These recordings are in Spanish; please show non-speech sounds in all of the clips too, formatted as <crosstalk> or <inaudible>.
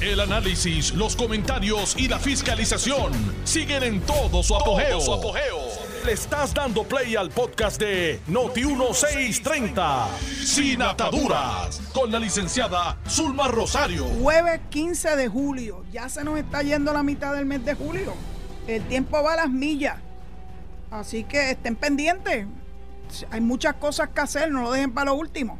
El análisis, los comentarios y la fiscalización siguen en todo su apogeo. Le estás dando play al podcast de Noti1630, Sin Ataduras, con la licenciada Zulma Rosario. Jueves 15 de julio, ya se nos está yendo la mitad del mes de julio. El tiempo va a las millas. Así que estén pendientes. Hay muchas cosas que hacer, no lo dejen para lo último.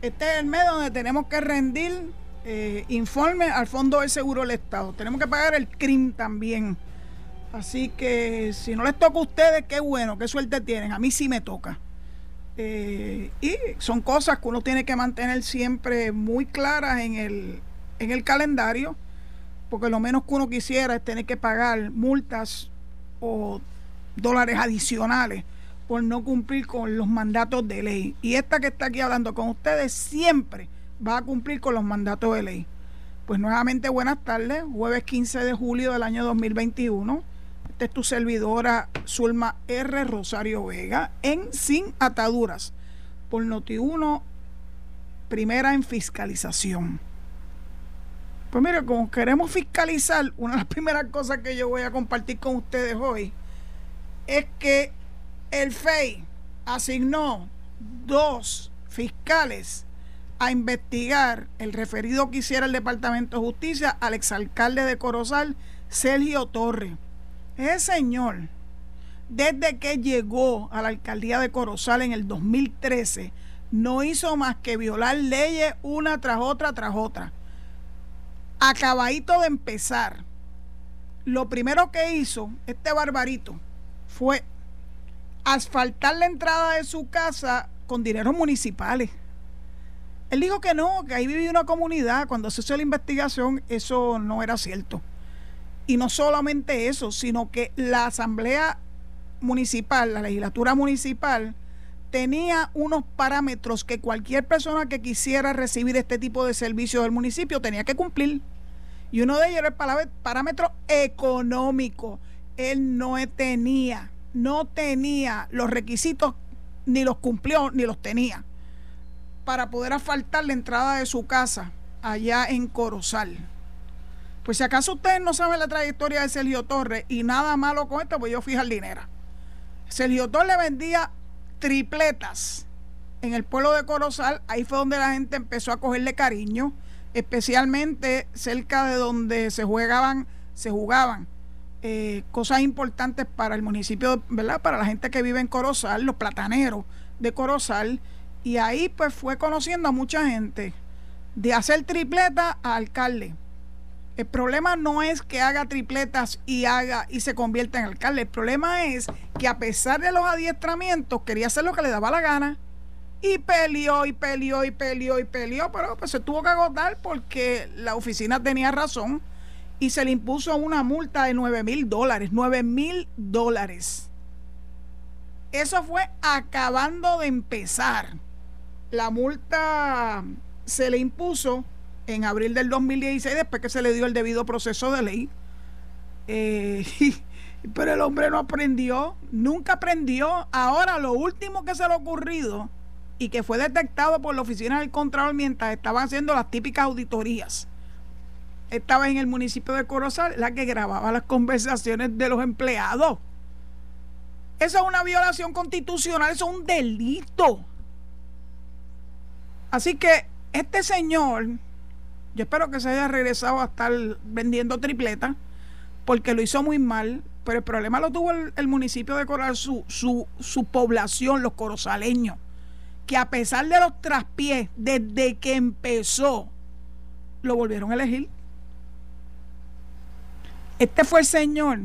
Este es el mes donde tenemos que rendir eh, informe al Fondo del Seguro del Estado. Tenemos que pagar el CRIM también. Así que si no les toca a ustedes, qué bueno, qué suerte tienen. A mí sí me toca. Eh, y son cosas que uno tiene que mantener siempre muy claras en el, en el calendario, porque lo menos que uno quisiera es tener que pagar multas o dólares adicionales por no cumplir con los mandatos de ley. Y esta que está aquí hablando con ustedes siempre va a cumplir con los mandatos de ley. Pues nuevamente buenas tardes, jueves 15 de julio del año 2021. Esta es tu servidora Zulma R. Rosario Vega en Sin Ataduras por Noti1, primera en fiscalización. Pues mire, como queremos fiscalizar, una de las primeras cosas que yo voy a compartir con ustedes hoy es que el FEI asignó dos fiscales a investigar el referido que hiciera el Departamento de Justicia al exalcalde de Corozal, Sergio Torres. Ese señor, desde que llegó a la alcaldía de Corozal en el 2013, no hizo más que violar leyes una tras otra tras otra. Acabadito de empezar, lo primero que hizo este barbarito fue asfaltar la entrada de su casa con dinero municipales. Él dijo que no, que ahí vivía una comunidad. Cuando se hizo la investigación, eso no era cierto. Y no solamente eso, sino que la Asamblea Municipal, la legislatura municipal, tenía unos parámetros que cualquier persona que quisiera recibir este tipo de servicio del municipio tenía que cumplir. Y uno de ellos era el parámetro económico. Él no tenía, no tenía los requisitos, ni los cumplió, ni los tenía para poder asfaltar la entrada de su casa allá en Corozal. Pues si acaso ustedes no saben la trayectoria de Sergio Torres y nada malo con esto, pues yo fui jardinera. Sergio Torres le vendía tripletas en el pueblo de Corozal, ahí fue donde la gente empezó a cogerle cariño, especialmente cerca de donde se jugaban, se jugaban eh, cosas importantes para el municipio, ¿verdad? Para la gente que vive en Corozal, los plataneros de Corozal y ahí pues fue conociendo a mucha gente de hacer tripleta a alcalde. El problema no es que haga tripletas y haga y se convierta en alcalde. El problema es que a pesar de los adiestramientos quería hacer lo que le daba la gana. Y peleó y peleó y peleó y peleó, pero pues se tuvo que agotar porque la oficina tenía razón y se le impuso una multa de 9 mil dólares. 9 mil dólares. Eso fue acabando de empezar. La multa se le impuso en abril del 2016 después que se le dio el debido proceso de ley. Eh, <laughs> pero el hombre no aprendió, nunca aprendió. Ahora lo último que se le ha ocurrido y que fue detectado por la oficina del Contralor mientras estaban haciendo las típicas auditorías. Estaba en el municipio de Corozal, la que grababa las conversaciones de los empleados. Eso es una violación constitucional, eso es un delito. Así que este señor, yo espero que se haya regresado a estar vendiendo tripleta, porque lo hizo muy mal, pero el problema lo tuvo el, municipio de Coral, su, su, su población, los corozaleños, que a pesar de los traspiés, desde que empezó, lo volvieron a elegir. Este fue el señor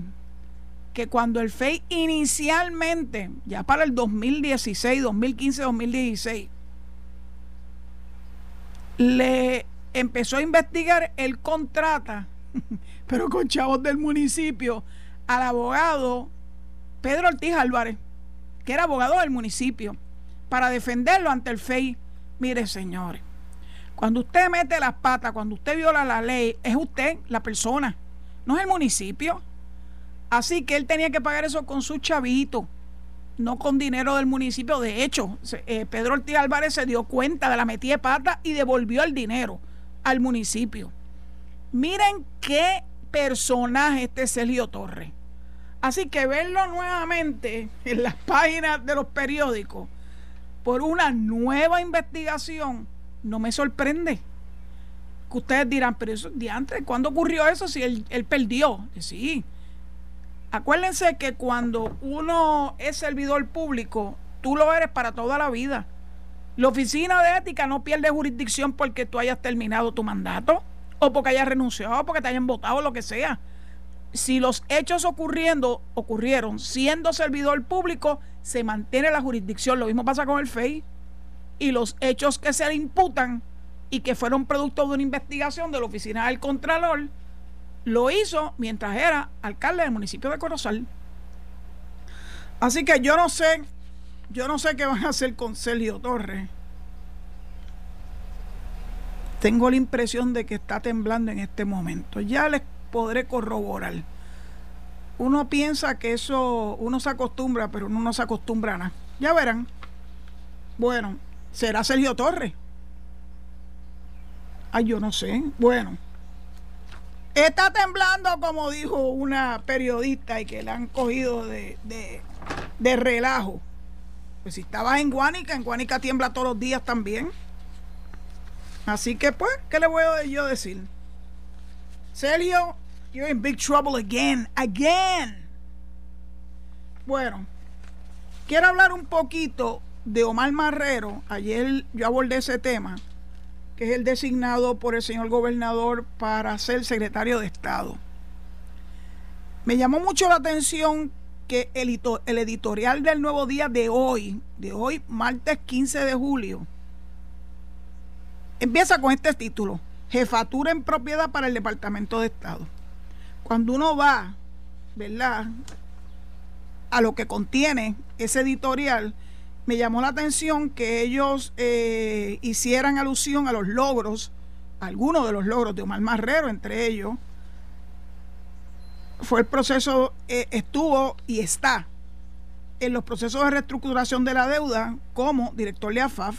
que cuando el FEI inicialmente, ya para el 2016, 2015, 2016, le empezó a investigar, el contrata, <laughs> pero con chavos del municipio, al abogado Pedro Ortiz Álvarez, que era abogado del municipio, para defenderlo ante el FEI. Mire, señores, cuando usted mete las patas, cuando usted viola la ley, es usted la persona, no es el municipio. Así que él tenía que pagar eso con su chavito no con dinero del municipio. De hecho, eh, Pedro Ortiz Álvarez se dio cuenta de la metida de pata y devolvió el dinero al municipio. Miren qué personaje este Sergio Torres. Así que verlo nuevamente en las páginas de los periódicos por una nueva investigación no me sorprende. Que ustedes dirán, pero eso, antes, ¿cuándo ocurrió eso si él, él perdió? Sí. Acuérdense que cuando uno es servidor público, tú lo eres para toda la vida. La oficina de ética no pierde jurisdicción porque tú hayas terminado tu mandato o porque hayas renunciado, o porque te hayan votado, lo que sea. Si los hechos ocurriendo ocurrieron siendo servidor público, se mantiene la jurisdicción. Lo mismo pasa con el FEI. Y los hechos que se le imputan y que fueron producto de una investigación de la oficina del Contralor, lo hizo mientras era alcalde del municipio de Corozal. Así que yo no sé, yo no sé qué van a hacer con Sergio Torres. Tengo la impresión de que está temblando en este momento. Ya les podré corroborar. Uno piensa que eso, uno se acostumbra, pero uno no se acostumbra a nada. Ya verán. Bueno, será Sergio Torres. Ay, yo no sé. Bueno. Está temblando, como dijo una periodista y que le han cogido de, de, relajo. Pues si estabas en Guánica, en Guánica tiembla todos los días también. Así que pues, ¿qué le voy a yo decir? Sergio, you're in big trouble again, again. Bueno, quiero hablar un poquito de Omar Marrero. Ayer yo abordé ese tema que es el designado por el señor gobernador para ser secretario de Estado. Me llamó mucho la atención que el, el editorial del Nuevo Día de hoy, de hoy, martes 15 de julio, empieza con este título, Jefatura en propiedad para el Departamento de Estado. Cuando uno va, ¿verdad? A lo que contiene ese editorial, me llamó la atención que ellos eh, hicieran alusión a los logros, algunos de los logros de Omar Marrero, entre ellos, fue el proceso, eh, estuvo y está en los procesos de reestructuración de la deuda como director de AFAF.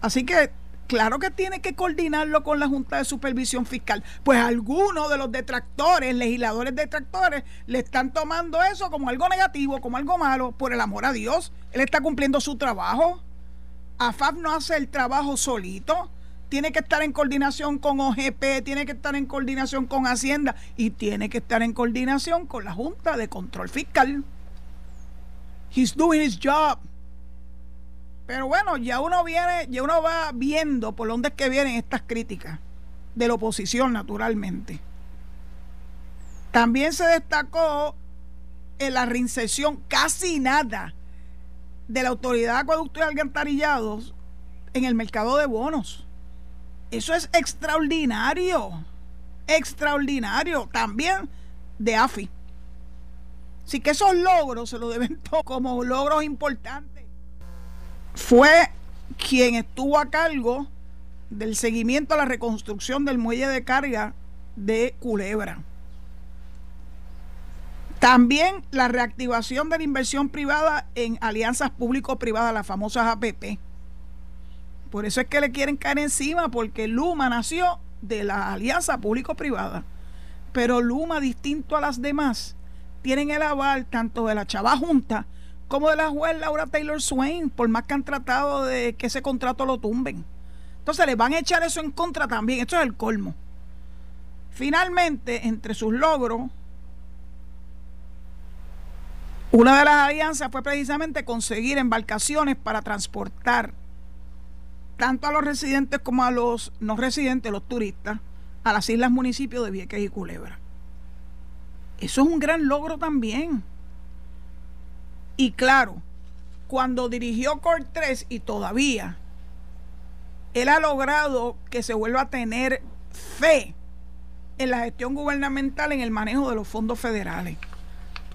Así que claro que tiene que coordinarlo con la Junta de Supervisión Fiscal. Pues algunos de los detractores, legisladores detractores, le están tomando eso como algo negativo, como algo malo, por el amor a Dios. Él está cumpliendo su trabajo. AFAF no hace el trabajo solito. Tiene que estar en coordinación con OGP, tiene que estar en coordinación con Hacienda y tiene que estar en coordinación con la Junta de Control Fiscal. He's doing his job. Pero bueno, ya uno viene, ya uno va viendo por dónde es que vienen estas críticas de la oposición, naturalmente. También se destacó en la reinserción casi nada de la autoridad de acueducto y alcantarillados en el mercado de bonos. Eso es extraordinario, extraordinario. También de AFI. Así que esos logros se lo deben <laughs> como logros importantes fue quien estuvo a cargo del seguimiento a la reconstrucción del muelle de carga de Culebra. También la reactivación de la inversión privada en alianzas público-privadas, las famosas APP. Por eso es que le quieren caer encima, porque Luma nació de la alianza público-privada. Pero Luma, distinto a las demás, tienen el aval tanto de la Chava Junta como de la juez Laura Taylor Swain, por más que han tratado de que ese contrato lo tumben. Entonces le van a echar eso en contra también. Esto es el colmo. Finalmente, entre sus logros, una de las alianzas fue precisamente conseguir embarcaciones para transportar tanto a los residentes como a los no residentes, los turistas, a las islas municipios de Vieques y Culebra. Eso es un gran logro también. Y claro, cuando dirigió Cort 3 y todavía, él ha logrado que se vuelva a tener fe en la gestión gubernamental en el manejo de los fondos federales.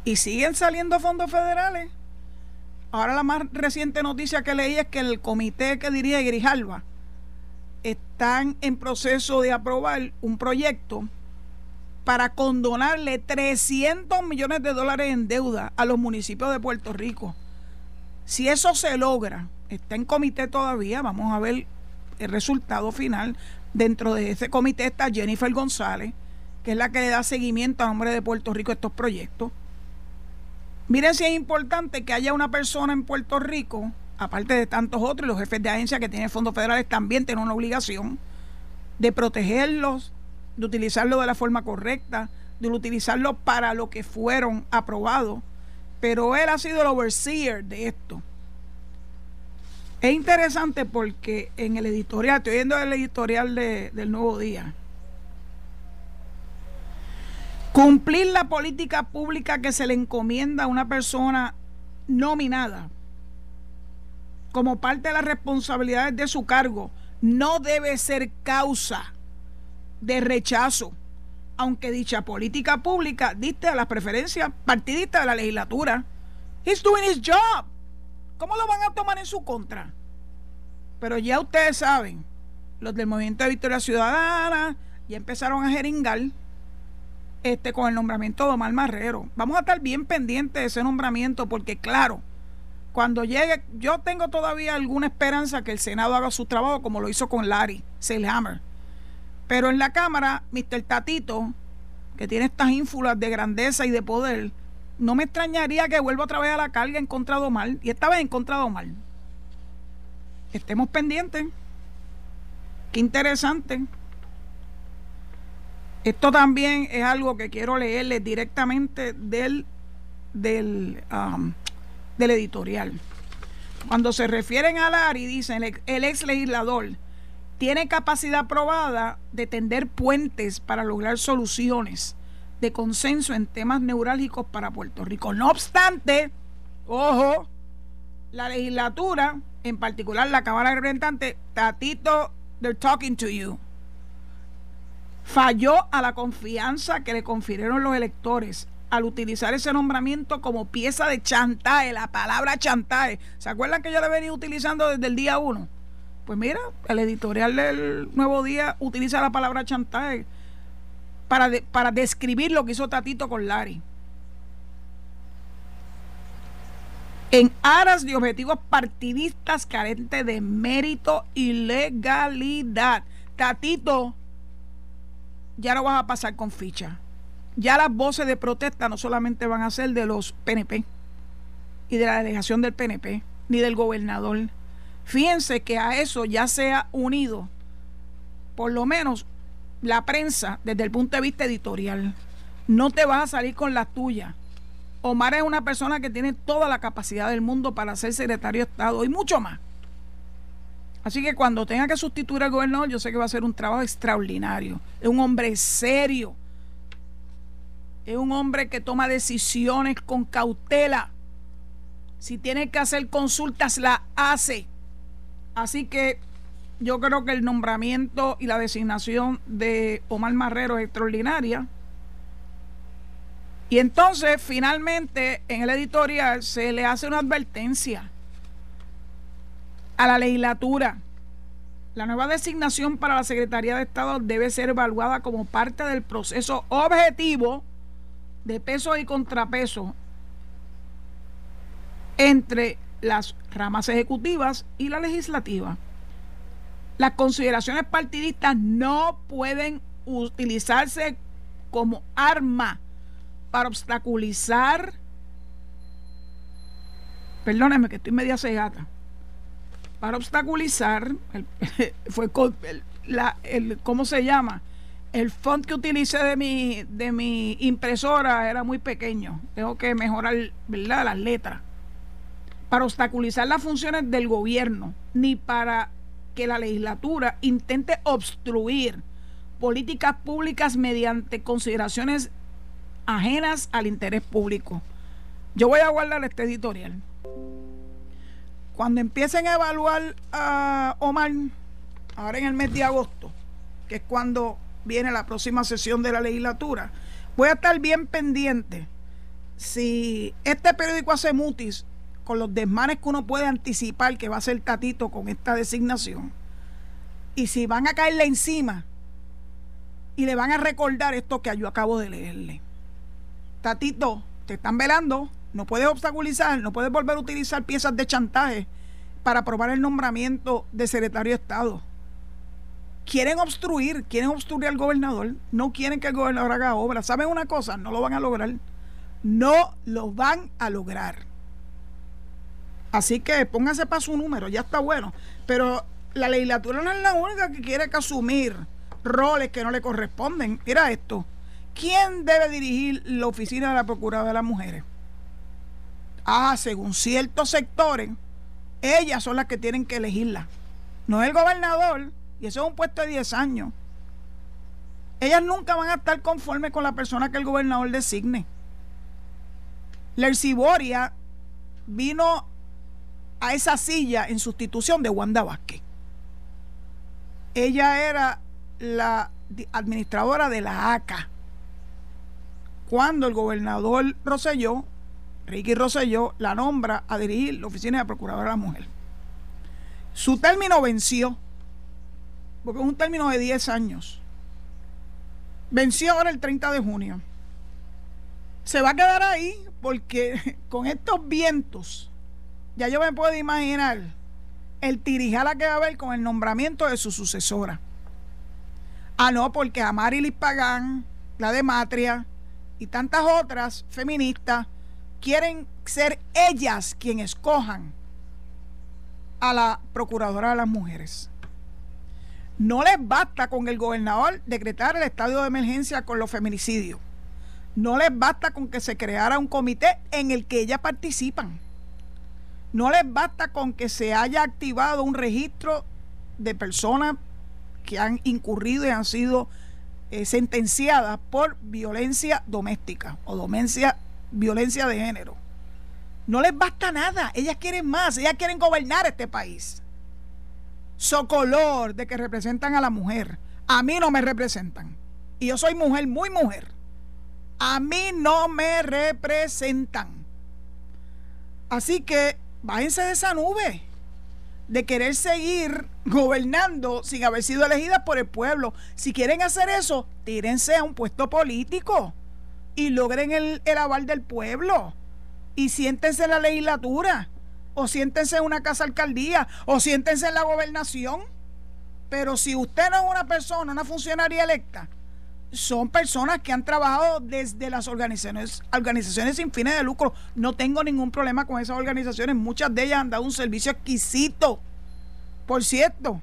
Y siguen saliendo fondos federales. Ahora la más reciente noticia que leí es que el comité que dirige Grijalva están en proceso de aprobar un proyecto para condonarle 300 millones de dólares en deuda a los municipios de Puerto Rico. Si eso se logra, está en comité todavía, vamos a ver el resultado final. Dentro de ese comité está Jennifer González, que es la que le da seguimiento a nombre de Puerto Rico a estos proyectos. Miren si es importante que haya una persona en Puerto Rico, aparte de tantos otros, los jefes de agencia que tienen fondos federales también tienen una obligación de protegerlos, de utilizarlo de la forma correcta, de utilizarlo para lo que fueron aprobados. Pero él ha sido el overseer de esto. Es interesante porque en el editorial, estoy viendo el editorial de, del Nuevo Día, cumplir la política pública que se le encomienda a una persona nominada como parte de las responsabilidades de su cargo no debe ser causa de rechazo, aunque dicha política pública diste a las preferencias partidistas de la legislatura. He's doing his job. ¿Cómo lo van a tomar en su contra? Pero ya ustedes saben, los del Movimiento de Victoria Ciudadana ya empezaron a jeringar este, con el nombramiento de Omar Marrero. Vamos a estar bien pendientes de ese nombramiento porque, claro, cuando llegue, yo tengo todavía alguna esperanza que el Senado haga su trabajo como lo hizo con Larry Selhammer. Pero en la Cámara, Mr. Tatito, que tiene estas ínfulas de grandeza y de poder, no me extrañaría que vuelva otra vez a la carga en contra de Omar, y esta vez en contra de Omar. Estemos pendientes. Qué interesante. Esto también es algo que quiero leerles directamente del, del, um, del editorial. Cuando se refieren a Lari, dicen el ex legislador tiene capacidad probada de tender puentes para lograr soluciones de consenso en temas neurálgicos para Puerto Rico. No obstante, ojo, la legislatura, en particular la Cámara de Representantes, Tatito, they're talking to you, falló a la confianza que le confirieron los electores al utilizar ese nombramiento como pieza de chantaje, la palabra chantaje. ¿Se acuerdan que yo la venía utilizando desde el día uno? Pues mira, el editorial del Nuevo Día utiliza la palabra chantaje para, para describir lo que hizo Tatito con Lari. En aras de objetivos partidistas carentes de mérito y legalidad. Tatito, ya no vas a pasar con ficha. Ya las voces de protesta no solamente van a ser de los PNP y de la delegación del PNP, ni del gobernador, Fíjense que a eso ya se ha unido, por lo menos, la prensa desde el punto de vista editorial. No te vas a salir con la tuya. Omar es una persona que tiene toda la capacidad del mundo para ser secretario de Estado y mucho más. Así que cuando tenga que sustituir al gobernador, yo sé que va a ser un trabajo extraordinario. Es un hombre serio. Es un hombre que toma decisiones con cautela. Si tiene que hacer consultas, la hace. Así que yo creo que el nombramiento y la designación de Omar Marrero es extraordinaria. Y entonces, finalmente, en el editorial se le hace una advertencia a la legislatura. La nueva designación para la Secretaría de Estado debe ser evaluada como parte del proceso objetivo de peso y contrapeso entre las ramas ejecutivas y la legislativa. Las consideraciones partidistas no pueden utilizarse como arma para obstaculizar, perdónenme que estoy media cegata, para obstaculizar, <laughs> fue la, el, ¿cómo se llama? El font que utilicé de mi, de mi impresora era muy pequeño. Tengo que mejorar ¿verdad? las letras para obstaculizar las funciones del gobierno, ni para que la legislatura intente obstruir políticas públicas mediante consideraciones ajenas al interés público. Yo voy a guardar este editorial. Cuando empiecen a evaluar a Omar, ahora en el mes de agosto, que es cuando viene la próxima sesión de la legislatura, voy a estar bien pendiente si este periódico hace mutis con los desmanes que uno puede anticipar que va a ser Tatito con esta designación, y si van a caerle encima y le van a recordar esto que yo acabo de leerle. Tatito, te están velando, no puedes obstaculizar, no puedes volver a utilizar piezas de chantaje para aprobar el nombramiento de secretario de Estado. quieren obstruir, quieren obstruir al gobernador, no quieren que el gobernador haga obra. ¿Saben una cosa? No lo van a lograr. No lo van a lograr. Así que póngase para su número, ya está bueno. Pero la legislatura no es la única que quiere que asumir roles que no le corresponden. Mira esto. ¿Quién debe dirigir la oficina de la Procuradora de las Mujeres? Ah, según ciertos sectores, ellas son las que tienen que elegirla. No el gobernador, y eso es un puesto de 10 años. Ellas nunca van a estar conformes con la persona que el gobernador designe. Lerciboria vino a esa silla en sustitución de Wanda Vázquez. Ella era la administradora de la ACA. Cuando el gobernador Roselló, Ricky Roselló, la nombra a dirigir la oficina de Procuradora de la Mujer. Su término venció, porque es un término de 10 años. Venció ahora el 30 de junio. Se va a quedar ahí porque <laughs> con estos vientos, ya yo me puedo imaginar el tirijala que va a haber con el nombramiento de su sucesora. Ah, no, porque a Marilis Pagán, la de Matria y tantas otras feministas quieren ser ellas quienes escojan a la Procuradora de las Mujeres. No les basta con el gobernador decretar el estado de emergencia con los feminicidios. No les basta con que se creara un comité en el que ellas participan. No les basta con que se haya activado un registro de personas que han incurrido y han sido eh, sentenciadas por violencia doméstica o violencia de género. No les basta nada, ellas quieren más, ellas quieren gobernar este país. Socolor de que representan a la mujer. A mí no me representan. Y yo soy mujer, muy mujer. A mí no me representan. Así que bájense de esa nube de querer seguir gobernando sin haber sido elegidas por el pueblo. Si quieren hacer eso, tírense a un puesto político y logren el, el aval del pueblo y siéntense en la legislatura, o siéntense en una casa alcaldía, o siéntense en la gobernación. Pero si usted no es una persona, una funcionaria electa, son personas que han trabajado desde las organizaciones, organizaciones sin fines de lucro. No tengo ningún problema con esas organizaciones. Muchas de ellas han dado un servicio exquisito. Por cierto,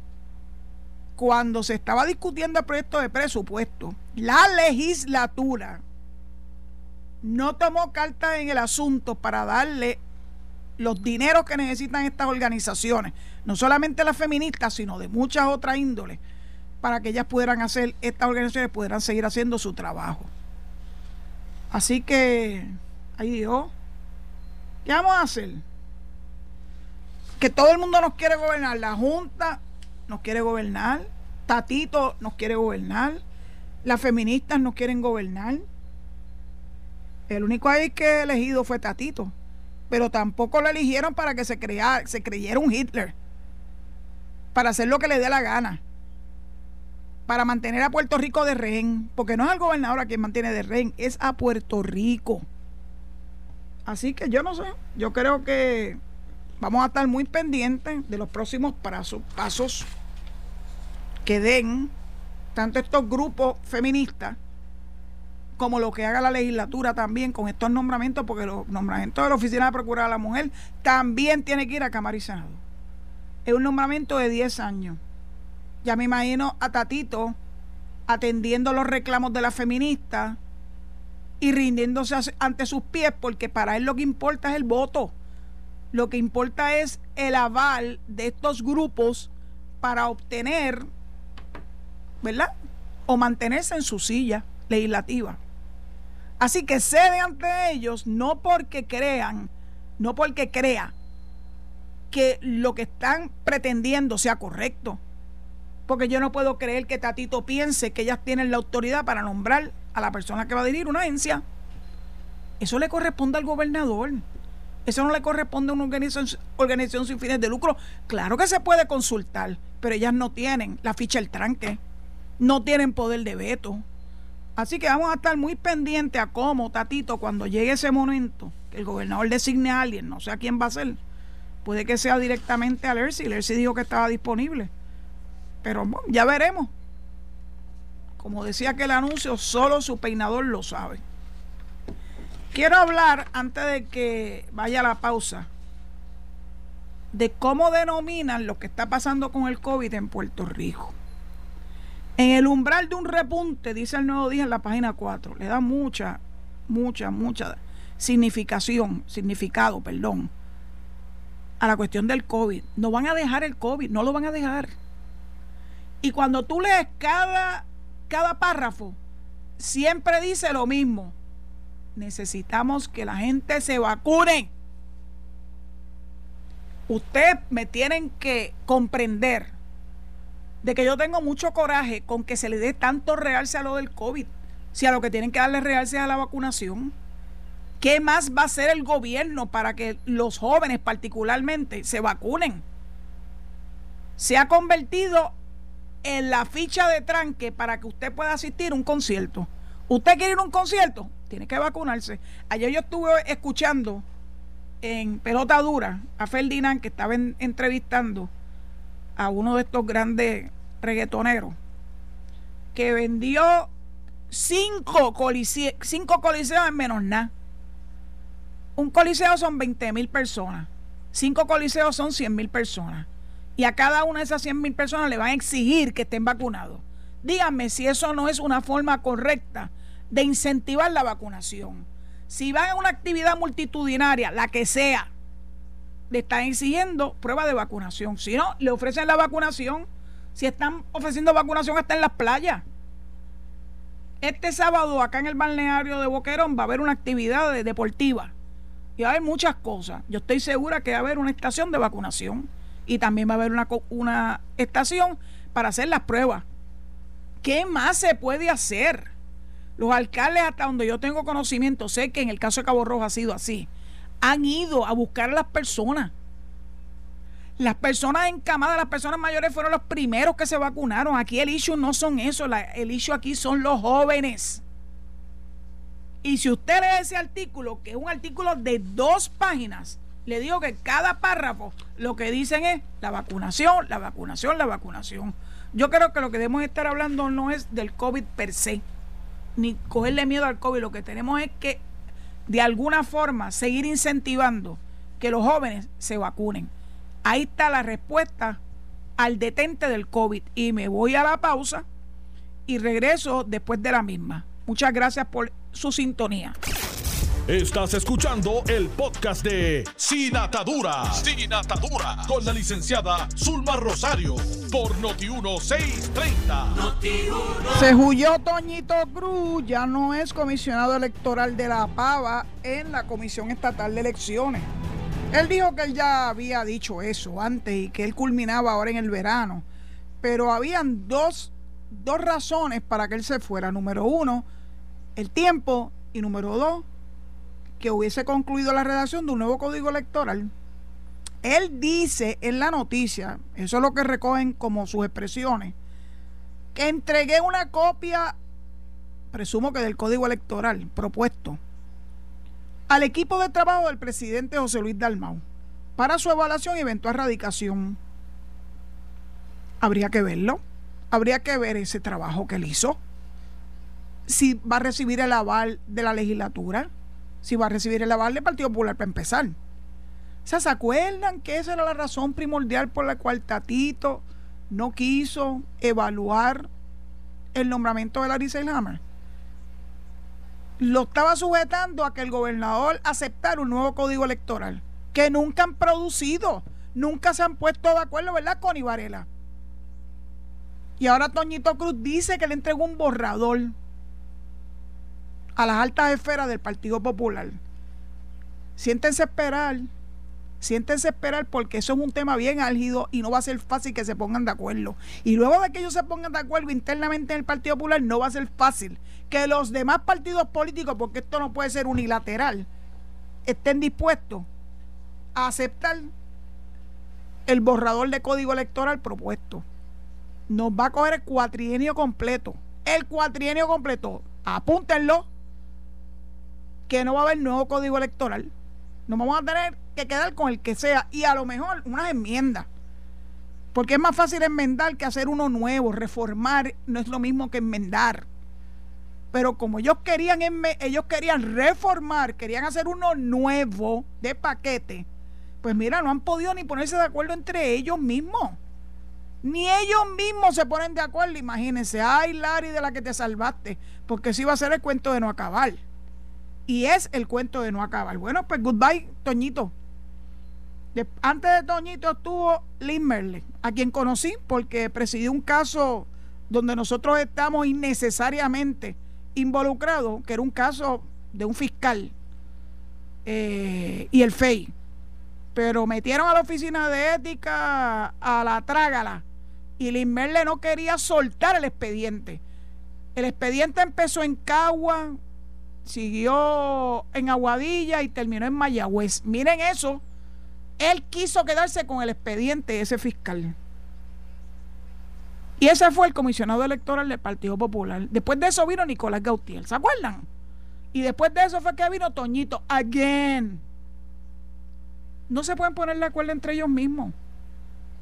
cuando se estaba discutiendo el proyecto de presupuesto, la legislatura no tomó carta en el asunto para darle los dineros que necesitan estas organizaciones, no solamente las feministas, sino de muchas otras índoles, para que ellas pudieran hacer, estas organizaciones pudieran seguir haciendo su trabajo. Así que, ahí Dios, ¿qué vamos a hacer? Que todo el mundo nos quiere gobernar, la Junta nos quiere gobernar, Tatito nos quiere gobernar, las feministas nos quieren gobernar el único ahí que elegido fue Tatito. Pero tampoco lo eligieron para que se, crea, se creyera un Hitler. Para hacer lo que le dé la gana. Para mantener a Puerto Rico de rehén. Porque no es al gobernador a quien mantiene de rehén, es a Puerto Rico. Así que yo no sé. Yo creo que vamos a estar muy pendientes de los próximos pasos que den tanto estos grupos feministas como lo que haga la legislatura también con estos nombramientos, porque los nombramientos de la Oficina de Procuradora de la Mujer también tiene que ir a Cámara y Senado. Es un nombramiento de 10 años. Ya me imagino a Tatito atendiendo los reclamos de la feminista y rindiéndose ante sus pies, porque para él lo que importa es el voto. Lo que importa es el aval de estos grupos para obtener, ¿verdad? O mantenerse en su silla legislativa. Así que cede ante ellos no porque crean, no porque crea que lo que están pretendiendo sea correcto. Porque yo no puedo creer que Tatito piense que ellas tienen la autoridad para nombrar a la persona que va a dirigir una agencia. Eso le corresponde al gobernador. Eso no le corresponde a una organización, organización sin fines de lucro. Claro que se puede consultar, pero ellas no tienen la ficha del tranque. No tienen poder de veto. Así que vamos a estar muy pendientes a cómo, Tatito, cuando llegue ese momento, que el gobernador designe a alguien, no sé a quién va a ser, puede que sea directamente a Lercy, Lercy dijo que estaba disponible. Pero ya veremos. Como decía que el anuncio, solo su peinador lo sabe. Quiero hablar, antes de que vaya la pausa, de cómo denominan lo que está pasando con el COVID en Puerto Rico. En el umbral de un repunte, dice el nuevo día en la página 4, le da mucha, mucha, mucha significación, significado, perdón, a la cuestión del COVID. No van a dejar el COVID, no lo van a dejar. Y cuando tú lees cada, cada párrafo, siempre dice lo mismo. Necesitamos que la gente se vacune. Ustedes me tienen que comprender de que yo tengo mucho coraje con que se le dé tanto realce a lo del COVID, si a lo que tienen que darle realce a la vacunación. ¿Qué más va a hacer el gobierno para que los jóvenes particularmente se vacunen? Se ha convertido en la ficha de tranque para que usted pueda asistir a un concierto. ¿Usted quiere ir a un concierto? Tiene que vacunarse. Ayer yo estuve escuchando en Pelota Dura a Ferdinand que estaba entrevistando a uno de estos grandes reggaetoneros que vendió cinco, cinco coliseos en menos nada. Un coliseo son 20 mil personas. Cinco coliseos son 100 mil personas. Y a cada una de esas 100 mil personas le van a exigir que estén vacunados. Díganme si eso no es una forma correcta de incentivar la vacunación. Si van a una actividad multitudinaria, la que sea, le están exigiendo prueba de vacunación. Si no, le ofrecen la vacunación. Si están ofreciendo vacunación hasta en las playas. Este sábado acá en el balneario de Boquerón va a haber una actividad deportiva y va a haber muchas cosas. Yo estoy segura que va a haber una estación de vacunación y también va a haber una, una estación para hacer las pruebas. ¿Qué más se puede hacer? Los alcaldes, hasta donde yo tengo conocimiento, sé que en el caso de Cabo Rojo ha sido así han ido a buscar a las personas. Las personas encamadas, las personas mayores fueron los primeros que se vacunaron. Aquí el issue no son eso, el issue aquí son los jóvenes. Y si usted lee ese artículo, que es un artículo de dos páginas, le digo que cada párrafo lo que dicen es la vacunación, la vacunación, la vacunación. Yo creo que lo que debemos estar hablando no es del COVID per se, ni cogerle miedo al COVID. Lo que tenemos es que de alguna forma seguir incentivando que los jóvenes se vacunen. Ahí está la respuesta al detente del COVID. Y me voy a la pausa y regreso después de la misma. Muchas gracias por su sintonía. Estás escuchando el podcast de Sin Atadura. Sin Atadura. Con la licenciada Zulma Rosario. Por Noti1630. Se huyó Toñito Cruz. Ya no es comisionado electoral de la PAVA en la Comisión Estatal de Elecciones. Él dijo que él ya había dicho eso antes y que él culminaba ahora en el verano. Pero habían dos, dos razones para que él se fuera. Número uno, el tiempo. Y número dos, que hubiese concluido la redacción de un nuevo código electoral. Él dice en la noticia, eso es lo que recogen como sus expresiones, que entregué una copia, presumo que del código electoral propuesto, al equipo de trabajo del presidente José Luis Dalmau para su evaluación y eventual radicación. Habría que verlo, habría que ver ese trabajo que él hizo, si va a recibir el aval de la legislatura si va a recibir el aval del Partido Popular para empezar. O sea, ¿se acuerdan que esa era la razón primordial por la cual Tatito no quiso evaluar el nombramiento de Larry Hammer? Lo estaba sujetando a que el gobernador aceptara un nuevo código electoral que nunca han producido, nunca se han puesto de acuerdo, ¿verdad? Con Ibarela. Y ahora Toñito Cruz dice que le entregó un borrador a las altas esferas del Partido Popular. Siéntense esperar, siéntense esperar porque eso es un tema bien álgido y no va a ser fácil que se pongan de acuerdo. Y luego de que ellos se pongan de acuerdo internamente en el Partido Popular, no va a ser fácil que los demás partidos políticos, porque esto no puede ser unilateral, estén dispuestos a aceptar el borrador de código electoral propuesto. Nos va a coger el cuatrienio completo. El cuatrienio completo. Apúntenlo que no va a haber nuevo código electoral. Nos vamos a tener que quedar con el que sea y a lo mejor unas enmiendas. Porque es más fácil enmendar que hacer uno nuevo. Reformar no es lo mismo que enmendar. Pero como ellos querían, ellos querían reformar, querían hacer uno nuevo de paquete, pues mira, no han podido ni ponerse de acuerdo entre ellos mismos. Ni ellos mismos se ponen de acuerdo. Imagínense, ay, Larry, de la que te salvaste. Porque si va a ser el cuento de no acabar. Y es el cuento de no acabar. Bueno, pues goodbye, Toñito. antes de Toñito estuvo Lynn Merle, a quien conocí porque presidió un caso donde nosotros estamos innecesariamente involucrados, que era un caso de un fiscal eh, y el FEI. Pero metieron a la oficina de ética a la trágala y Lynn Merle no quería soltar el expediente. El expediente empezó en Cagua, siguió en Aguadilla y terminó en Mayagüez. Miren eso. Él quiso quedarse con el expediente ese fiscal. Y ese fue el comisionado electoral del Partido Popular. Después de eso vino Nicolás Gautier, ¿se acuerdan? Y después de eso fue que vino Toñito, again. No se pueden poner de acuerdo entre ellos mismos.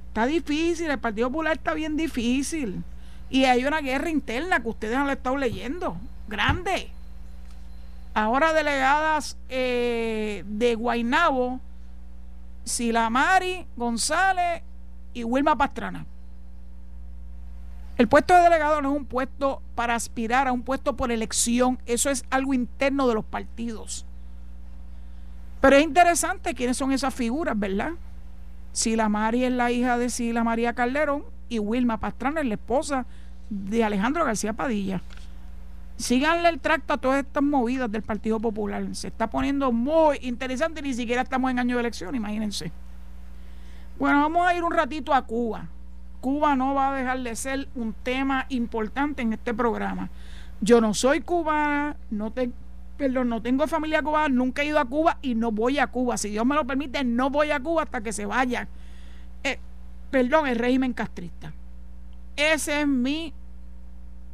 Está difícil, el Partido Popular está bien difícil. Y hay una guerra interna que ustedes han estado leyendo, grande. Ahora delegadas eh, de Guainabo, Silamari González y Wilma Pastrana. El puesto de delegado no es un puesto para aspirar a un puesto por elección, eso es algo interno de los partidos. Pero es interesante quiénes son esas figuras, ¿verdad? Sila Mari es la hija de Sila María Calderón y Wilma Pastrana es la esposa de Alejandro García Padilla. Síganle el tracto a todas estas movidas del Partido Popular. Se está poniendo muy interesante, ni siquiera estamos en año de elección, imagínense. Bueno, vamos a ir un ratito a Cuba. Cuba no va a dejar de ser un tema importante en este programa. Yo no soy cubana, no tengo perdón, no tengo familia cubana, nunca he ido a Cuba y no voy a Cuba. Si Dios me lo permite, no voy a Cuba hasta que se vaya, eh, perdón, el régimen castrista. Esa es mi,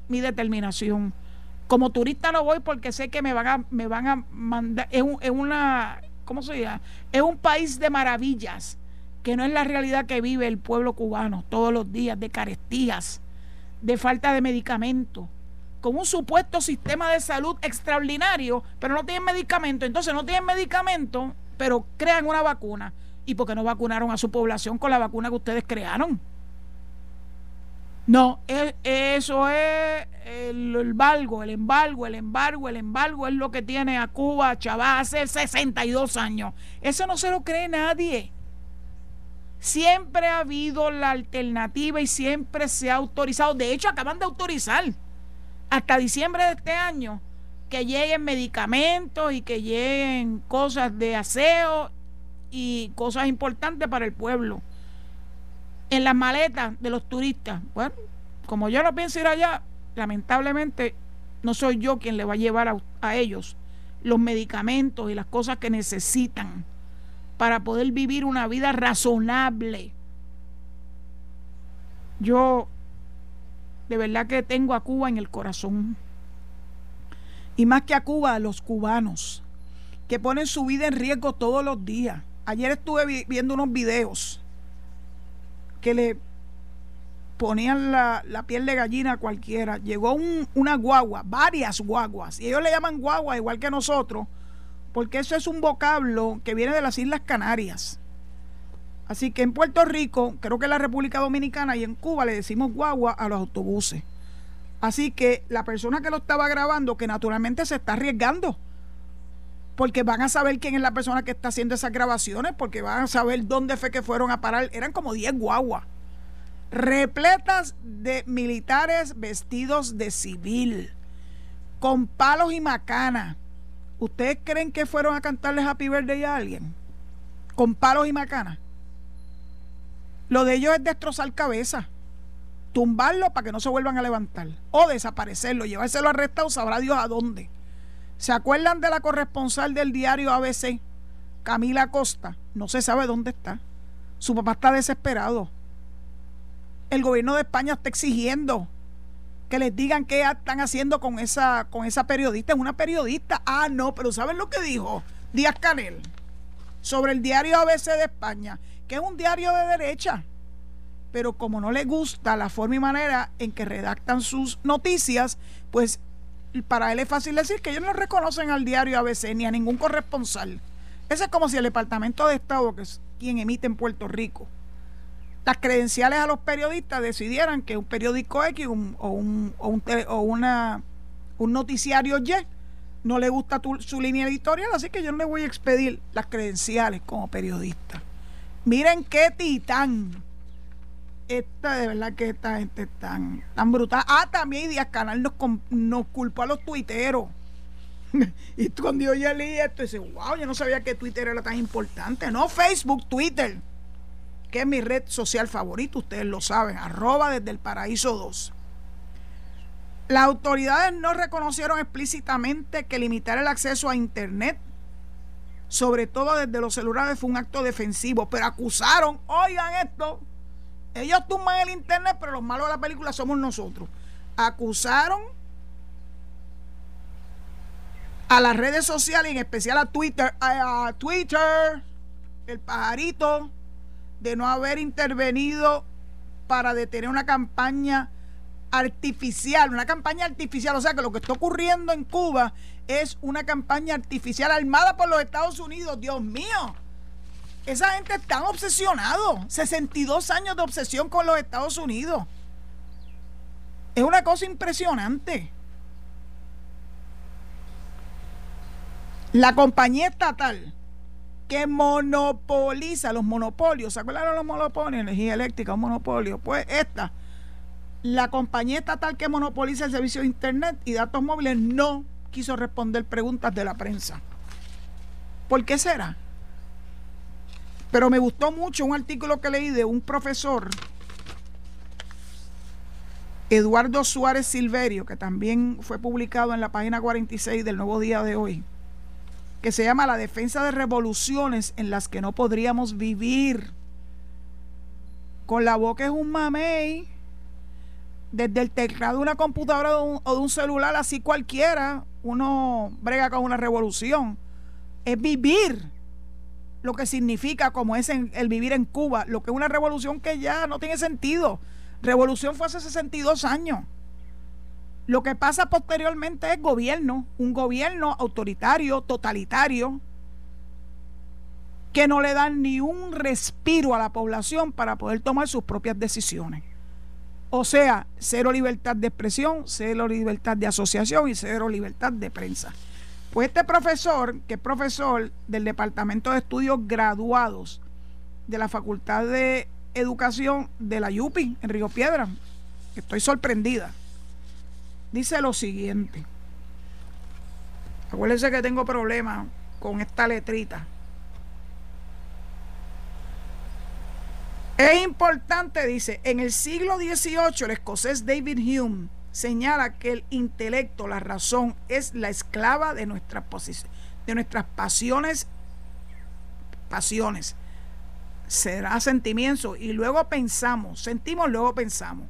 mi determinación. Como turista no voy porque sé que me van a, me van a mandar, es, una, ¿cómo se llama? Es un país de maravillas, que no es la realidad que vive el pueblo cubano todos los días, de carestías, de falta de medicamentos con un supuesto sistema de salud extraordinario, pero no tienen medicamento. Entonces no tienen medicamento, pero crean una vacuna. ¿Y por qué no vacunaron a su población con la vacuna que ustedes crearon? No, e, eso es el, embargo, el embargo, el embargo, el embargo es lo que tiene a Cuba, Chávez, hace 62 años. Eso no se lo cree nadie. Siempre ha habido la alternativa y siempre se ha autorizado. De hecho, acaban de autorizar hasta diciembre de este año que lleguen medicamentos y que lleguen cosas de aseo y cosas importantes para el pueblo. En las maletas de los turistas. Bueno, como yo no pienso ir allá, lamentablemente no soy yo quien le va a llevar a, a ellos los medicamentos y las cosas que necesitan para poder vivir una vida razonable. Yo de verdad que tengo a Cuba en el corazón. Y más que a Cuba, a los cubanos, que ponen su vida en riesgo todos los días. Ayer estuve viendo unos videos que le ponían la, piel de gallina a cualquiera. Llegó una guagua, varias guaguas, y ellos le llaman guagua igual que nosotros, porque eso es un vocablo que viene de las Islas Canarias. Así que en Puerto Rico, creo que en la República Dominicana y en Cuba le decimos guagua a los autobuses. Así que la persona que lo estaba grabando, que naturalmente se está arriesgando, porque van a saber quién es la persona que está haciendo esas grabaciones, porque van a saber dónde fue que fueron a parar. Eran como 10 guaguas, repletas de militares vestidos de civil, con palos y macanas. ¿Ustedes creen que fueron a cantarle Happy Birthday a alguien? Con palos y macanas. Lo de ellos es destrozar cabeza, tumbarlo para que no se vuelvan a levantar, o desaparecerlo, llevárselo arrestado, sabrá Dios a dónde. ¿Se acuerdan de la corresponsal del diario ABC, Camila Costa? No se sabe dónde está. Su papá está desesperado. El gobierno de España está exigiendo que les digan qué están haciendo con esa, con esa periodista. Es una periodista. Ah, no, pero ¿saben lo que dijo Díaz Canel sobre el diario ABC de España? que es un diario de derecha, pero como no le gusta la forma y manera en que redactan sus noticias, pues para él es fácil decir que ellos no reconocen al diario ABC ni a ningún corresponsal. Ese es como si el Departamento de Estado, que es quien emite en Puerto Rico, las credenciales a los periodistas decidieran que un periódico X o, un, o, un, o una, un noticiario Y no le gusta su línea editorial, así que yo no le voy a expedir las credenciales como periodista. Miren qué titán. Esta de verdad que esta gente es tan, tan brutal. Ah, también Díaz Canal nos, nos culpó a los tuiteros. <laughs> y cuando yo ya leí esto, dice, wow, yo no sabía que Twitter era tan importante. No, Facebook, Twitter, que es mi red social favorita, ustedes lo saben, arroba desde el paraíso 2. Las autoridades no reconocieron explícitamente que limitar el acceso a Internet, sobre todo desde los celulares, fue un acto defensivo, pero acusaron, oigan esto, ellos tumban el Internet, pero los malos de la película somos nosotros. Acusaron a las redes sociales, en especial a Twitter, a Twitter, el pajarito, de no haber intervenido para detener una campaña artificial, una campaña artificial, o sea que lo que está ocurriendo en Cuba es una campaña artificial armada por los Estados Unidos, Dios mío. Esa gente está obsesionado, 62 años de obsesión con los Estados Unidos. Es una cosa impresionante. La compañía estatal que monopoliza los monopolios, ¿se acuerdan de los monopolios? Energía eléctrica, un monopolio. Pues esta la compañía estatal que monopoliza el servicio de Internet y datos móviles no quiso responder preguntas de la prensa. ¿Por qué será? Pero me gustó mucho un artículo que leí de un profesor, Eduardo Suárez Silverio, que también fue publicado en la página 46 del Nuevo Día de hoy, que se llama La defensa de revoluciones en las que no podríamos vivir. Con la boca es un mamey desde el teclado de una computadora o de un celular, así cualquiera, uno brega con una revolución. Es vivir lo que significa, como es el vivir en Cuba, lo que es una revolución que ya no tiene sentido. Revolución fue hace 62 años. Lo que pasa posteriormente es gobierno, un gobierno autoritario, totalitario, que no le dan ni un respiro a la población para poder tomar sus propias decisiones. O sea, cero libertad de expresión, cero libertad de asociación y cero libertad de prensa. Este profesor, que es profesor del Departamento de Estudios Graduados de la Facultad de Educación de la YUPI en Río Piedra, estoy sorprendida, dice lo siguiente. Acuérdense que tengo problemas con esta letrita. Es importante, dice, en el siglo XVIII el escocés David Hume señala que el intelecto, la razón, es la esclava de nuestras, de nuestras pasiones, pasiones. Será sentimiento y luego pensamos, sentimos, luego pensamos.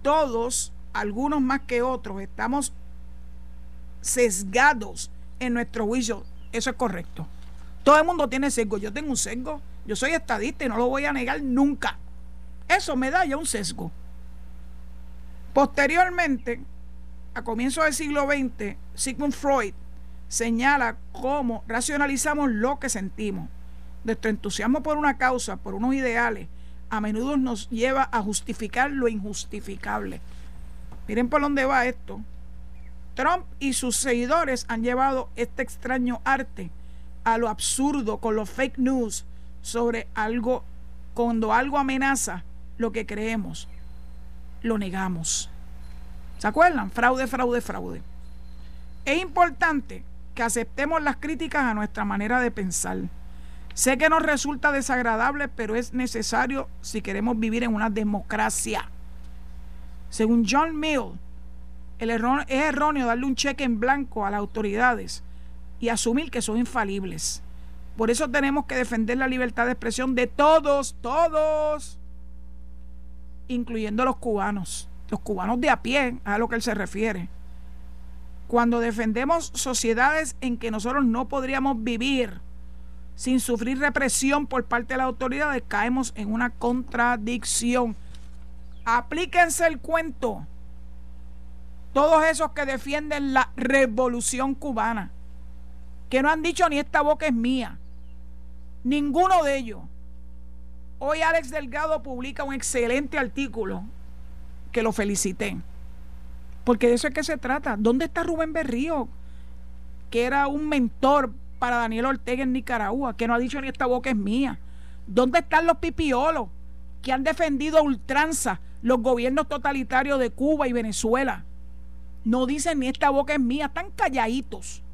Todos, algunos más que otros, estamos sesgados en nuestro juicio. Eso es correcto. Todo el mundo tiene sesgo. Yo tengo un sesgo. Yo soy estadista y no lo voy a negar nunca. Eso me da ya un sesgo. Posteriormente, a comienzos del siglo XX, Sigmund Freud señala cómo racionalizamos lo que sentimos. Nuestro entusiasmo por una causa, por unos ideales, a menudo nos lleva a justificar lo injustificable. Miren por dónde va esto. Trump y sus seguidores han llevado este extraño arte a lo absurdo con los fake news sobre algo, cuando algo amenaza lo que creemos, lo negamos. ¿Se acuerdan? Fraude, fraude, fraude. Es importante que aceptemos las críticas a nuestra manera de pensar. Sé que nos resulta desagradable, pero es necesario si queremos vivir en una democracia. Según John Mill, el error, es erróneo darle un cheque en blanco a las autoridades y asumir que son infalibles. Por eso tenemos que defender la libertad de expresión de todos, todos, incluyendo los cubanos, los cubanos de a pie, a lo que él se refiere. Cuando defendemos sociedades en que nosotros no podríamos vivir, sin sufrir represión por parte de las autoridades, caemos en una contradicción. Aplíquense el cuento. Todos esos que defienden la revolución cubana, que no han dicho ni esta boca es mía, ninguno de ellos. Hoy Alex Delgado publica un excelente artículo que lo felicité, porque de eso es que se trata. ¿Dónde está Rubén Berrío, que era un mentor para Daniel Ortega en Nicaragua, que no ha dicho ni esta boca es mía? ¿Dónde están los pipiolos que han defendido a ultranza los gobiernos totalitarios de Cuba y Venezuela? No dicen ni esta boca es mía, están calladitos.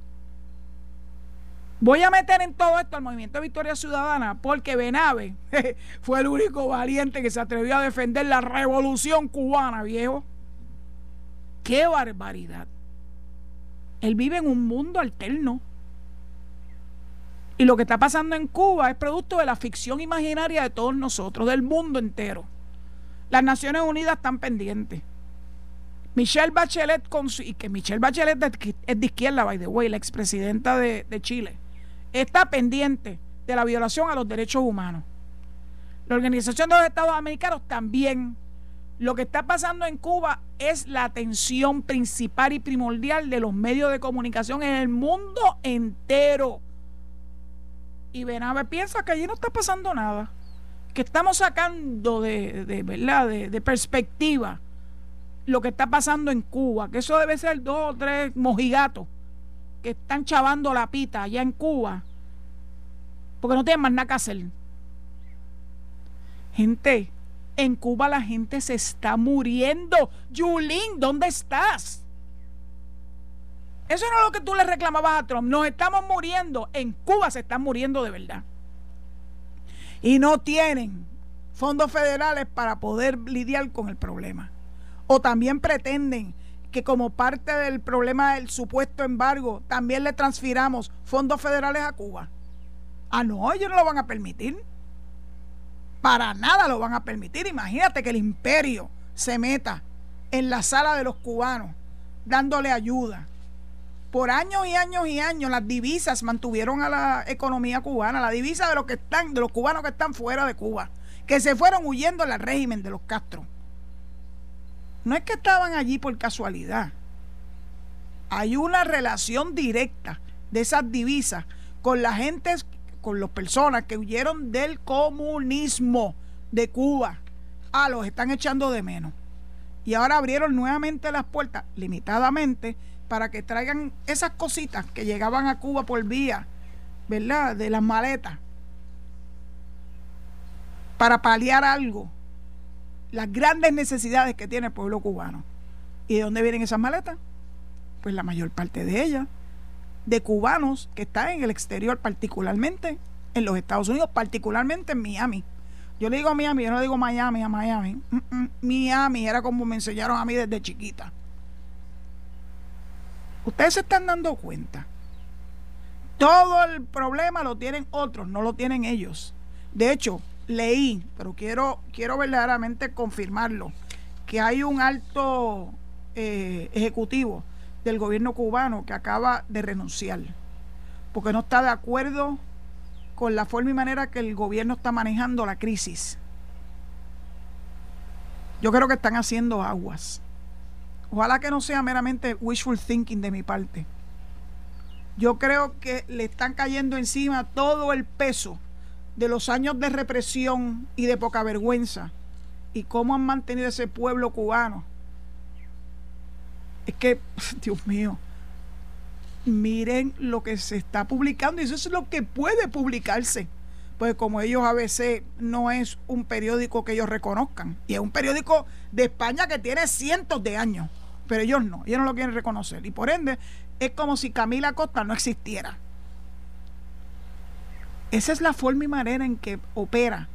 Voy a meter en todo esto al movimiento Victoria Ciudadana porque Benave <laughs> fue el único valiente que se atrevió a defender la revolución cubana, viejo. ¡Qué barbaridad! Él vive en un mundo alterno. Y lo que está pasando en Cuba es producto de la ficción imaginaria de todos nosotros, del mundo entero. Las Naciones Unidas están pendientes. Michelle Bachelet, y que Michelle Bachelet es de izquierda, by the way, la expresidenta de, de Chile, está pendiente de la violación a los derechos humanos. La Organización de los Estados Americanos también. Lo que está pasando en Cuba es la atención principal y primordial de los medios de comunicación en el mundo entero. Y Benabe piensa que allí no está pasando nada, que estamos sacando de, de ¿verdad? de perspectiva lo que está pasando en Cuba, que eso debe ser dos o tres mojigatos que están chavando la pita allá en Cuba, porque no tienen más nada que hacer. Gente, en Cuba la gente se está muriendo. Yulín, ¿dónde estás? Eso no es lo que tú le reclamabas a Trump. Nos estamos muriendo. En Cuba se están muriendo de verdad. Y no tienen fondos federales para poder lidiar con el problema. O también pretenden que como parte del problema del supuesto embargo, también le transfiramos fondos federales a Cuba. Ah, no, ellos no lo van a permitir. Para nada lo van a permitir. Imagínate que el imperio se meta en la sala de los cubanos dándole ayuda. Por años y años y años las divisas mantuvieron a la economía cubana, la divisa de los que están, de los cubanos que están fuera de Cuba, que se fueron huyendo al régimen de los Castro no es que estaban allí por casualidad. Hay una relación directa de esas divisas con la gente, con las personas que huyeron del comunismo de Cuba. Ah, los están echando de menos. Y ahora abrieron nuevamente las puertas, limitadamente, para que traigan esas cositas que llegaban a Cuba por vía, ¿verdad? De las maletas. Para paliar algo las grandes necesidades que tiene el pueblo cubano. ¿Y de dónde vienen esas maletas? Pues la mayor parte de ellas, de cubanos que están en el exterior, particularmente en los Estados Unidos, particularmente en Miami. Yo le digo Miami, yo no digo Miami a Miami. Miami era como me enseñaron a mí desde chiquita. Ustedes se están dando cuenta. Todo el problema lo tienen otros, no lo tienen ellos. De hecho, leí, pero quiero, quiero verdaderamente confirmarlo, que hay un alto eh, ejecutivo del gobierno cubano que acaba de renunciar, porque no está de acuerdo con la forma y manera que el gobierno está manejando la crisis. Yo creo que están haciendo aguas. Ojalá que no sea meramente wishful thinking de mi parte. Yo creo que le están cayendo encima todo el peso de los años de represión y de poca vergüenza y cómo han mantenido ese pueblo cubano. Es que, <laughs> Dios mío, miren lo que se está publicando y eso es lo que puede publicarse. Pues como ellos a veces no es un periódico que ellos reconozcan y es un periódico de España que tiene cientos de años, pero ellos no, ellos no lo quieren reconocer y por ende es como si Camila Costa no existiera. Esa es la forma y manera en que opera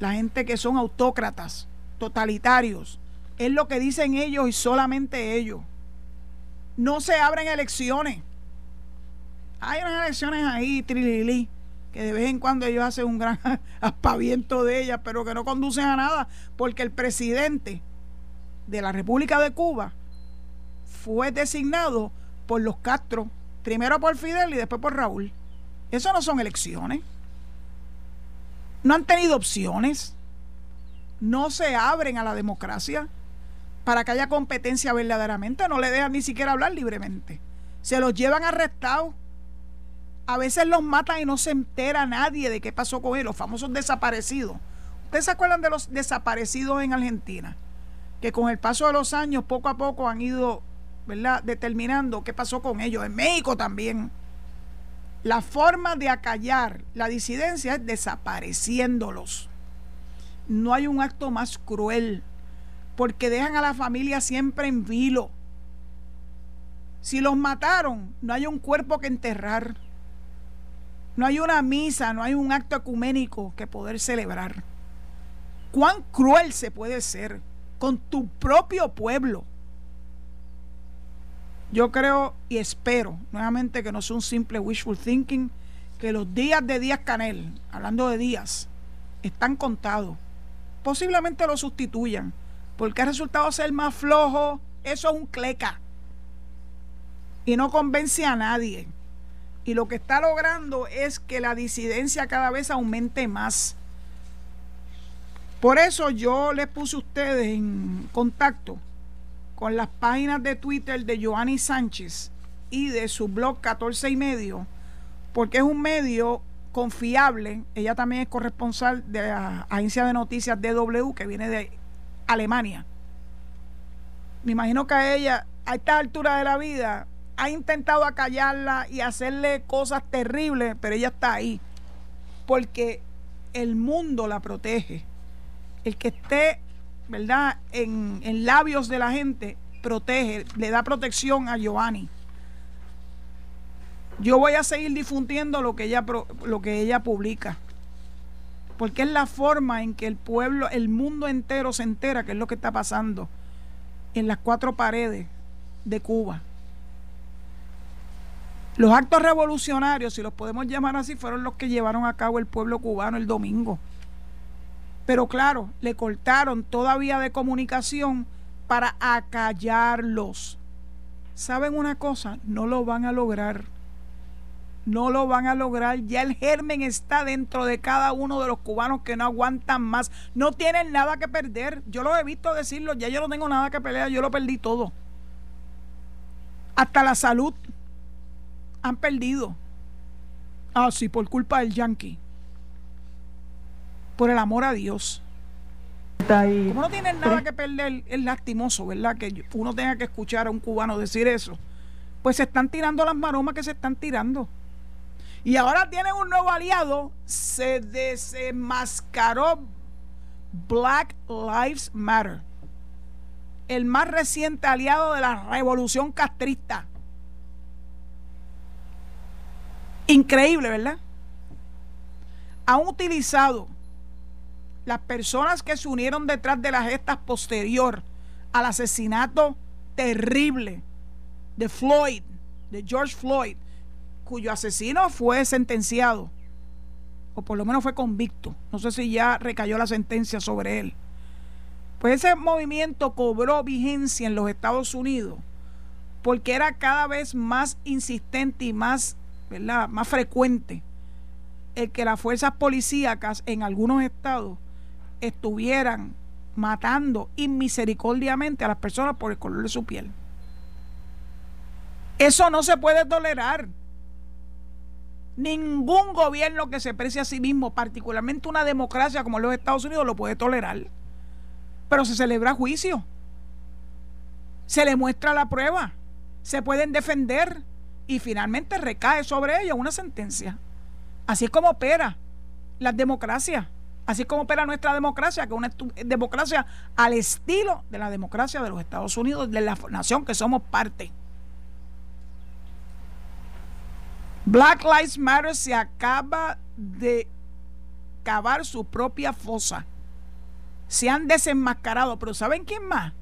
la gente que son autócratas, totalitarios. Es lo que dicen ellos y solamente ellos. No se abren elecciones. Hay unas elecciones ahí, trilili, que de vez en cuando ellos hacen un gran <laughs> aspaviento de ellas, pero que no conducen a nada, porque el presidente de la República de Cuba fue designado por los Castro, primero por Fidel y después por Raúl. Eso no son elecciones. No han tenido opciones. No se abren a la democracia para que haya competencia verdaderamente. No le dejan ni siquiera hablar libremente. Se los llevan arrestados. A veces los matan y no se entera nadie de qué pasó con ellos, los famosos desaparecidos. ¿Ustedes se acuerdan de los desaparecidos en Argentina? Que con el paso de los años, poco a poco han ido, ¿verdad?, determinando qué pasó con ellos. En México también. La forma de acallar la disidencia es desapareciéndolos. No hay un acto más cruel, porque dejan a la familia siempre en vilo. Si los mataron, no hay un cuerpo que enterrar. No hay una misa, no hay un acto ecuménico que poder celebrar. ¿Cuán cruel se puede ser con tu propio pueblo? Yo creo y espero nuevamente que no sea un simple wishful thinking, que los días de Díaz Canel, hablando de días, están contados. Posiblemente lo sustituyan, porque ha resultado ser más flojo. Eso es un cleca. Y no convence a nadie y lo que está logrando es que la disidencia cada vez aumente más. Por eso yo les puse a ustedes en contacto con las páginas de Twitter de Joanny Sánchez y de su blog 14 y medio, porque es un medio confiable. Ella también es corresponsal de la agencia de noticias DW que viene de Alemania. Me imagino que a ella, a esta altura de la vida, ha intentado acallarla y hacerle cosas terribles, pero ella está ahí. Porque el mundo la protege. El que esté, ¿verdad?, en, en labios de la gente, protege, le da protección a Giovanni. Yo voy a seguir difundiendo lo que ella, lo que ella publica. Porque es la forma en que el pueblo, el mundo entero se entera que es lo que está pasando en las cuatro paredes de Cuba. Los actos revolucionarios, si los podemos llamar así, fueron los que llevaron a cabo el pueblo cubano el domingo. Pero claro, le cortaron toda vía de comunicación para acallarlos. ¿Saben una cosa? No lo van a lograr. No lo van a lograr. Ya el germen está dentro de cada uno de los cubanos que no aguantan más. No tienen nada que perder. Yo lo he visto decirlo. Ya yo no tengo nada que pelear. Yo lo perdí todo. Hasta la salud han perdido. Ah, sí, por culpa del yankee. Por el amor a Dios. Como no tienen nada que perder, es lastimoso, ¿verdad? Que uno tenga que escuchar a un cubano decir eso. Pues se están tirando las maromas que se están tirando. Y ahora tienen un nuevo aliado. Se desenmascaró Black Lives Matter. El más reciente aliado de la revolución castrista. Increíble, ¿verdad? Han utilizado las personas que se unieron detrás de las gestas posterior al asesinato terrible de Floyd, de George Floyd, cuyo asesino fue sentenciado, o por lo menos fue convicto. No sé si ya recayó la sentencia sobre él. Pues ese movimiento cobró vigencia en los Estados Unidos porque era cada vez más insistente y más más frecuente el que las fuerzas policíacas en algunos estados estuvieran matando inmisericordiamente a las personas por el color de su piel. Eso no se puede tolerar. Ningún gobierno que se precie a sí mismo, particularmente una democracia como los Estados Unidos, lo puede tolerar. Pero se celebra juicio. Se le muestra la prueba. Se pueden defender y finalmente recae sobre ellos una sentencia. Así es como opera la democracia. Así como opera nuestra democracia, que es una democracia al estilo de la democracia de los Estados Unidos, de la nación que somos parte. Black Lives Matter se acaba de cavar su propia fosa. Se han desenmascarado, pero ¿saben quién más?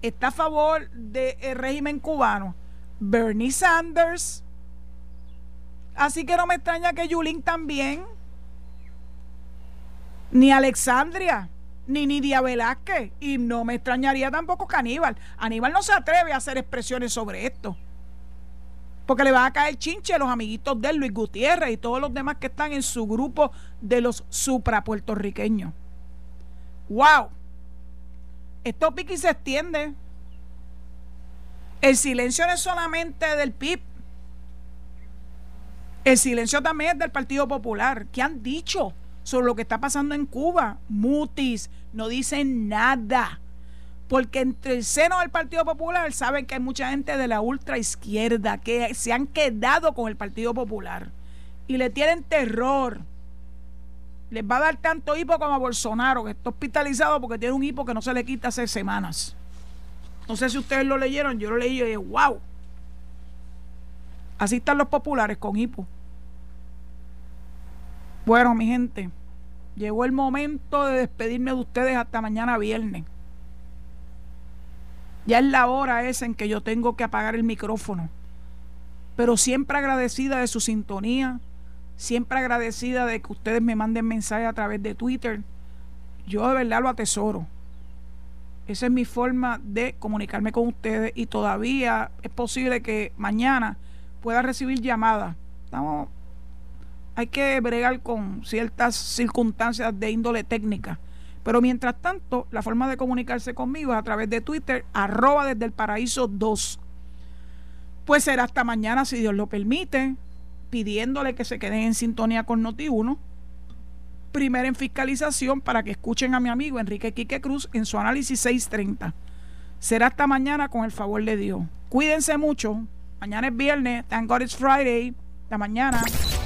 Está a favor del régimen cubano Bernie Sanders. Así que no me extraña que Yulín también. Ni Alexandria, ni Nidia Velázquez. Y no me extrañaría tampoco que Aníbal. Aníbal no se atreve a hacer expresiones sobre esto. Porque le va a caer chinche a los amiguitos de Luis Gutiérrez y todos los demás que están en su grupo de los suprapuertorriqueños. ¡Wow! Esto pique y se extiende. El silencio no es solamente del PIB. El silencio también es del Partido Popular. ¿Qué han dicho sobre lo que está pasando en Cuba? Mutis, no dicen nada. Porque entre el seno del Partido Popular saben que hay mucha gente de la ultra izquierda que se han quedado con el Partido Popular y le tienen terror. Les va a dar tanto hipo como a Bolsonaro, que está hospitalizado porque tiene un hipo que no se le quita hace semanas. No sé si ustedes lo leyeron, yo lo leí y dije, wow. Así están los populares con hipo. Bueno, mi gente, llegó el momento de despedirme de ustedes hasta mañana viernes. Ya es la hora esa en que yo tengo que apagar el micrófono. Pero siempre agradecida de su sintonía, siempre agradecida de que ustedes me manden mensajes a través de Twitter. Yo de verdad lo atesoro. Esa es mi forma de comunicarme con ustedes y todavía es posible que mañana pueda recibir llamadas. Estamos, hay que bregar con ciertas circunstancias de índole técnica. Pero mientras tanto, la forma de comunicarse conmigo es a través de Twitter, arroba desde el paraíso 2. Pues será hasta mañana, si Dios lo permite, pidiéndole que se queden en sintonía con Noti1 primera en fiscalización para que escuchen a mi amigo Enrique Quique Cruz en su análisis 630. Será hasta mañana con el favor de Dios. Cuídense mucho. Mañana es viernes. Thank God it's Friday. Hasta mañana.